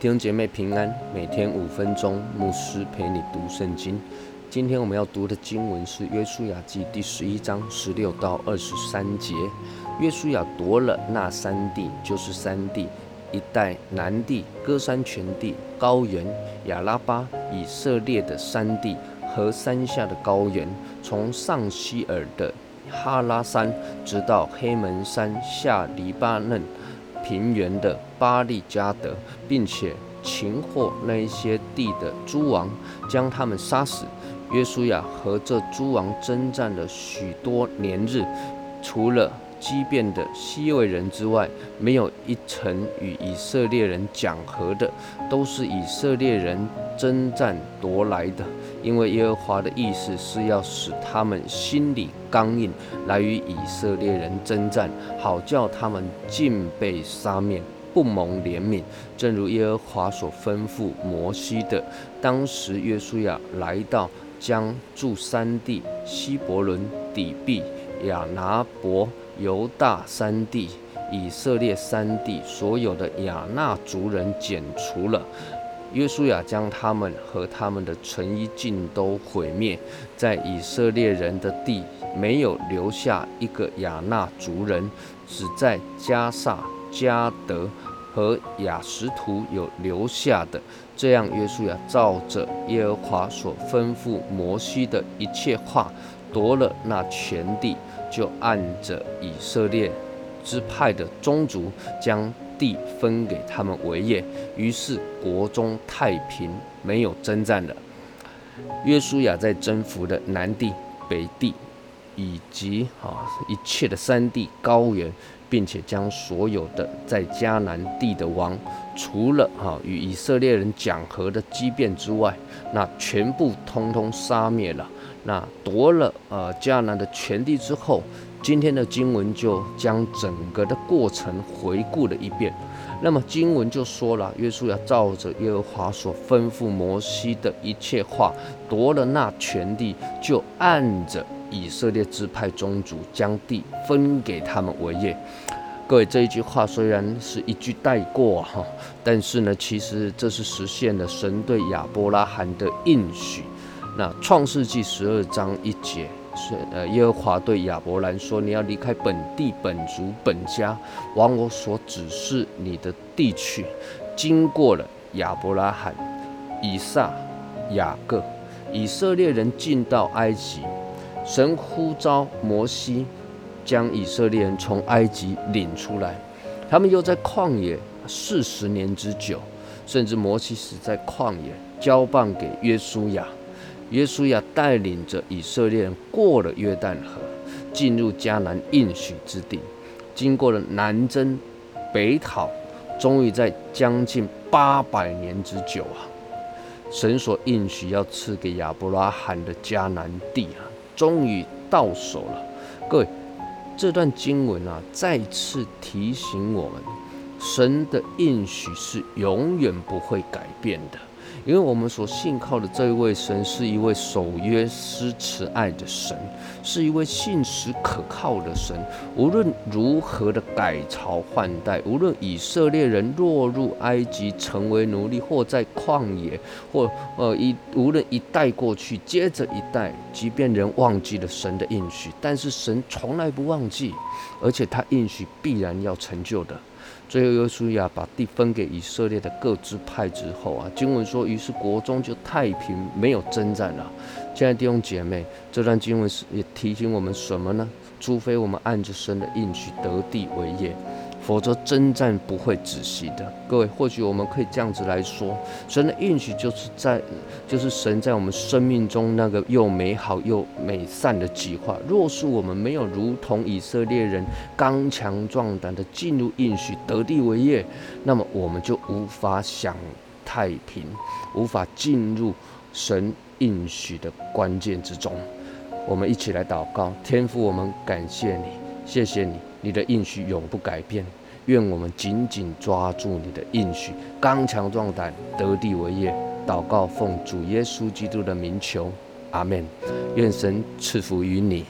弟兄姐妹平安，每天五分钟，牧师陪你读圣经。今天我们要读的经文是《约书亚记》第十一章十六到二十三节。约书亚夺了那三地，就是三地一带南地、歌山全地、高原、亚拉巴、以色列的山地和山下的高原，从上希尔的哈拉山，直到黑门山下黎巴嫩。平原的巴利加德，并且擒获那一些地的诸王，将他们杀死。约书亚和这诸王征战了许多年日，除了激变的西魏人之外，没有一城与以色列人讲和的，都是以色列人征战夺来的。因为耶和华的意思是要使他们心里刚硬，来与以色列人征战，好叫他们尽被杀灭，不蒙怜悯。正如耶和华所吩咐摩西的。当时约书亚来到将住三地希伯伦、底壁、亚拿伯、犹大三地、以色列三地所有的亚纳族人剪除了。约书亚将他们和他们的城邑尽都毁灭，在以色列人的地没有留下一个亚纳族人，只在加萨、加德和雅什图有留下的。这样，约书亚照着耶和华所吩咐摩西的一切话，夺了那全地，就按着以色列支派的宗族将。地分给他们为业，于是国中太平，没有征战了。约书亚在征服的南地、北地以及哈一切的山地、高原，并且将所有的在迦南地的王，除了哈与以色列人讲和的激变之外，那全部通通杀灭了。那夺了呃迦南的全地之后。今天的经文就将整个的过程回顾了一遍。那么经文就说了，约书亚照着耶和华所吩咐摩西的一切话，夺了那全地，就按着以色列支派宗族将地分给他们为业。各位，这一句话虽然是一句带过哈，但是呢，其实这是实现了神对亚伯拉罕的应许。那创世纪十二章一节。是呃，耶和华对亚伯兰说：“你要离开本地、本族、本家，往我所指示你的地去。”经过了亚伯拉罕、以撒、雅各，以色列人进到埃及，神呼召摩西，将以色列人从埃及领出来。他们又在旷野四十年之久，甚至摩西死在旷野，交棒给约书亚。约书亚带领着以色列人过了约旦河，进入迦南应许之地。经过了南征北讨，终于在将近八百年之久啊，神所应许要赐给亚伯拉罕的迦南地啊，终于到手了。各位，这段经文啊，再次提醒我们，神的应许是永远不会改变的。因为我们所信靠的这一位神是一位守约施慈爱的神，是一位信实可靠的神。无论如何的改朝换代，无论以色列人落入埃及成为奴隶，或在旷野，或呃一无论一代过去，接着一代，即便人忘记了神的应许，但是神从来不忘记，而且他应许必然要成就的。最后，约书亚把地分给以色列的各支派之后啊，经文说，于是国中就太平，没有征战了。亲爱的弟兄姐妹，这段经文是也提醒我们什么呢？除非我们按着神的应许得地为业。否则征战不会止息的。各位，或许我们可以这样子来说：神的应许就是在，就是神在我们生命中那个又美好又美善的计划。若是我们没有如同以色列人刚强壮胆的进入应许得地为业，那么我们就无法享太平，无法进入神应许的关键之中。我们一起来祷告：天父，我们感谢你，谢谢你，你的应许永不改变。愿我们紧紧抓住你的应许，刚强壮胆，得地为业。祷告奉主耶稣基督的名求，阿门。愿神赐福于你。